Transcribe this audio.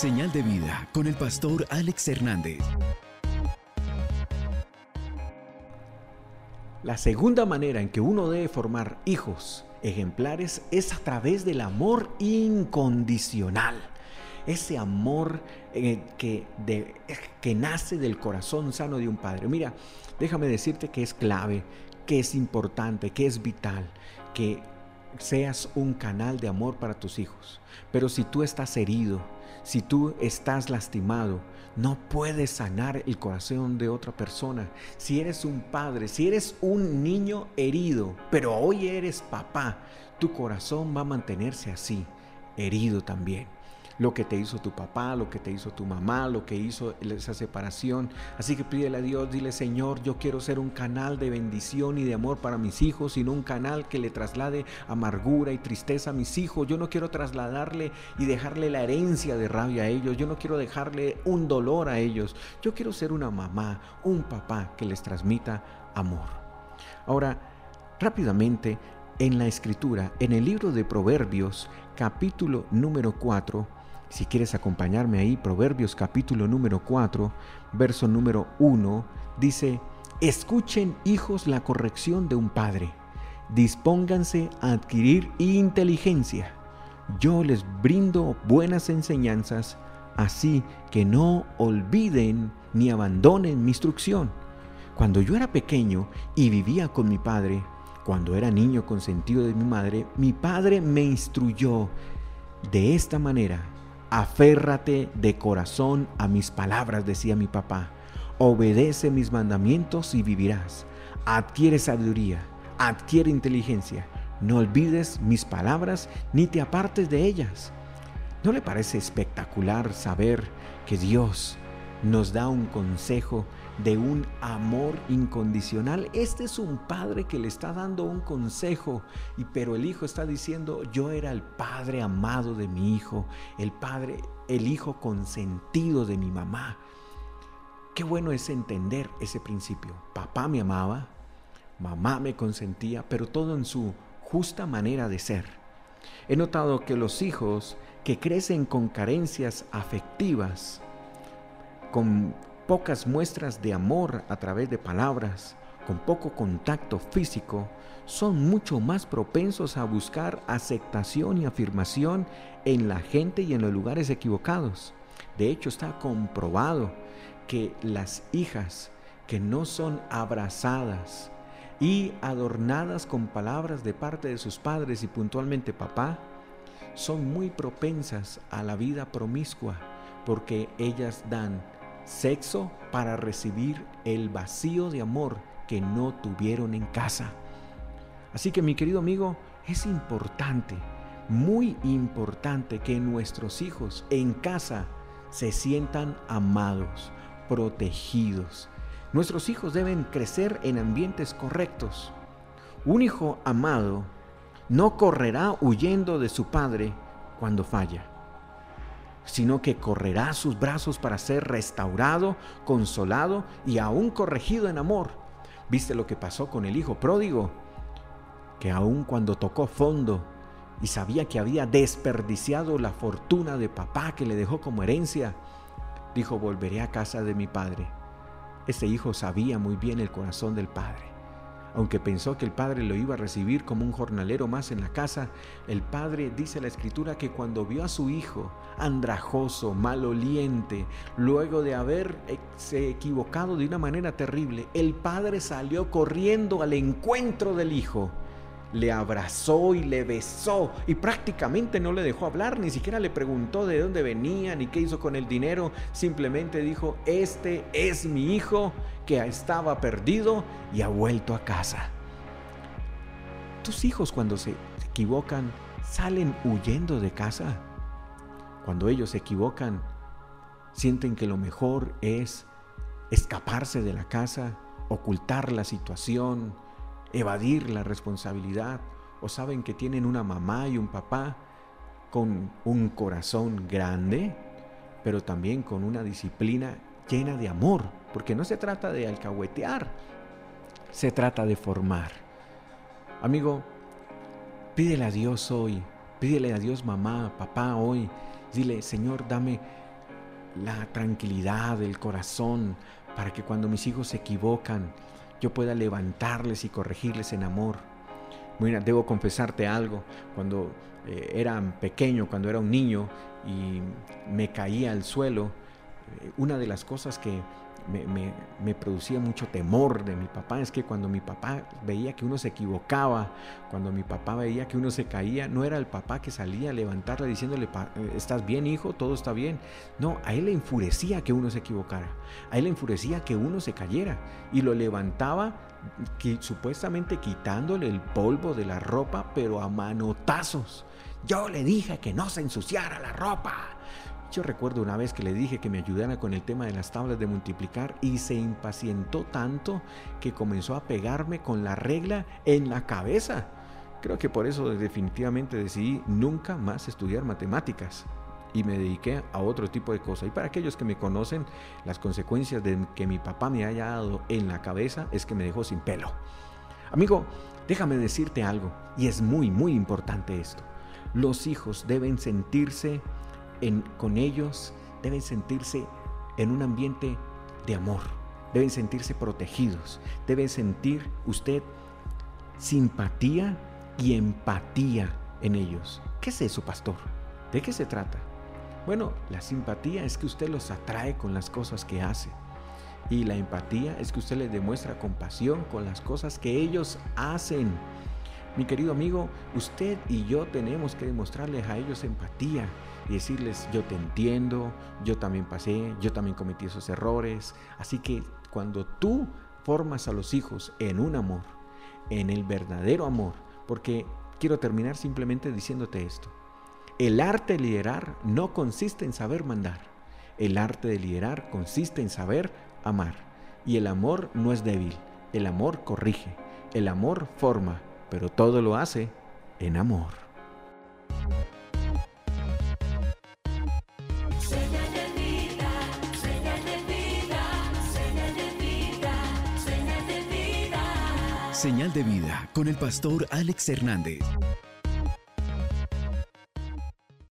Señal de vida con el pastor Alex Hernández. La segunda manera en que uno debe formar hijos ejemplares es a través del amor incondicional. Ese amor eh, que, que nace del corazón sano de un padre. Mira, déjame decirte que es clave, que es importante, que es vital, que seas un canal de amor para tus hijos. Pero si tú estás herido, si tú estás lastimado, no puedes sanar el corazón de otra persona. Si eres un padre, si eres un niño herido, pero hoy eres papá, tu corazón va a mantenerse así, herido también lo que te hizo tu papá, lo que te hizo tu mamá, lo que hizo esa separación. Así que pídele a Dios, dile Señor, yo quiero ser un canal de bendición y de amor para mis hijos, sino un canal que le traslade amargura y tristeza a mis hijos. Yo no quiero trasladarle y dejarle la herencia de rabia a ellos. Yo no quiero dejarle un dolor a ellos. Yo quiero ser una mamá, un papá que les transmita amor. Ahora, rápidamente, en la escritura, en el libro de Proverbios, capítulo número 4, si quieres acompañarme ahí, Proverbios capítulo número 4, verso número 1, dice, escuchen hijos la corrección de un padre, dispónganse a adquirir inteligencia. Yo les brindo buenas enseñanzas, así que no olviden ni abandonen mi instrucción. Cuando yo era pequeño y vivía con mi padre, cuando era niño consentido de mi madre, mi padre me instruyó de esta manera Aférrate de corazón a mis palabras, decía mi papá. Obedece mis mandamientos y vivirás. Adquiere sabiduría, adquiere inteligencia. No olvides mis palabras ni te apartes de ellas. ¿No le parece espectacular saber que Dios nos da un consejo de un amor incondicional. Este es un padre que le está dando un consejo, y pero el hijo está diciendo, "Yo era el padre amado de mi hijo, el padre, el hijo consentido de mi mamá." Qué bueno es entender ese principio. Papá me amaba, mamá me consentía, pero todo en su justa manera de ser. He notado que los hijos que crecen con carencias afectivas con pocas muestras de amor a través de palabras, con poco contacto físico, son mucho más propensos a buscar aceptación y afirmación en la gente y en los lugares equivocados. De hecho, está comprobado que las hijas que no son abrazadas y adornadas con palabras de parte de sus padres y puntualmente papá, son muy propensas a la vida promiscua porque ellas dan Sexo para recibir el vacío de amor que no tuvieron en casa. Así que mi querido amigo, es importante, muy importante que nuestros hijos en casa se sientan amados, protegidos. Nuestros hijos deben crecer en ambientes correctos. Un hijo amado no correrá huyendo de su padre cuando falla sino que correrá sus brazos para ser restaurado, consolado y aún corregido en amor. ¿Viste lo que pasó con el hijo pródigo? Que aun cuando tocó fondo y sabía que había desperdiciado la fortuna de papá que le dejó como herencia, dijo, volveré a casa de mi padre. Ese hijo sabía muy bien el corazón del padre. Aunque pensó que el padre lo iba a recibir como un jornalero más en la casa, el padre dice la escritura que cuando vio a su hijo andrajoso, maloliente, luego de haberse equivocado de una manera terrible, el padre salió corriendo al encuentro del hijo le abrazó y le besó y prácticamente no le dejó hablar, ni siquiera le preguntó de dónde venía ni qué hizo con el dinero, simplemente dijo, este es mi hijo que estaba perdido y ha vuelto a casa. Tus hijos cuando se equivocan salen huyendo de casa. Cuando ellos se equivocan, sienten que lo mejor es escaparse de la casa, ocultar la situación, evadir la responsabilidad o saben que tienen una mamá y un papá con un corazón grande, pero también con una disciplina llena de amor, porque no se trata de alcahuetear, se trata de formar. Amigo, pídele a Dios hoy, pídele a Dios mamá, papá hoy, dile, Señor, dame la tranquilidad del corazón para que cuando mis hijos se equivocan, yo pueda levantarles y corregirles en amor. Mira, debo confesarte algo. Cuando eh, era pequeño, cuando era un niño y me caía al suelo, una de las cosas que me, producía mucho temor de mi papá es que cuando mi papá veía que uno se equivocaba, cuando mi papá veía que uno se caía, no era el papá que salía a levantarle diciéndole, eh, ¿estás bien hijo? Todo está bien. No, a él le enfurecía que uno se equivocara, a él le enfurecía que uno se cayera y lo levantaba supuestamente quitándole el polvo de la ropa, pero a manotazos. Yo le dije que no se ensuciara la ropa. Recuerdo una vez que le dije que me ayudara con el tema de las tablas de multiplicar y se impacientó tanto que comenzó a pegarme con la regla en la cabeza. Creo que por eso definitivamente decidí nunca más estudiar matemáticas y me dediqué a otro tipo de cosas. Y para aquellos que me conocen, las consecuencias de que mi papá me haya dado en la cabeza es que me dejó sin pelo. Amigo, déjame decirte algo, y es muy, muy importante esto. Los hijos deben sentirse con ellos, deben sentirse en un ambiente de amor, deben sentirse protegidos, deben sentir usted simpatía y empatía en ellos. ¿Qué es eso, pastor? ¿De qué se trata? Bueno, la simpatía es que usted los atrae con las cosas que hace. Y la empatía es que usted les demuestra compasión con las cosas que ellos hacen. Mi querido amigo, usted y yo tenemos que demostrarles a ellos empatía y decirles, yo te entiendo, yo también pasé, yo también cometí esos errores. Así que cuando tú formas a los hijos en un amor, en el verdadero amor, porque quiero terminar simplemente diciéndote esto. El arte de liderar no consiste en saber mandar. El arte de liderar consiste en saber amar. Y el amor no es débil. El amor corrige. El amor forma. Pero todo lo hace en amor. Señal de vida con el pastor Alex Hernández.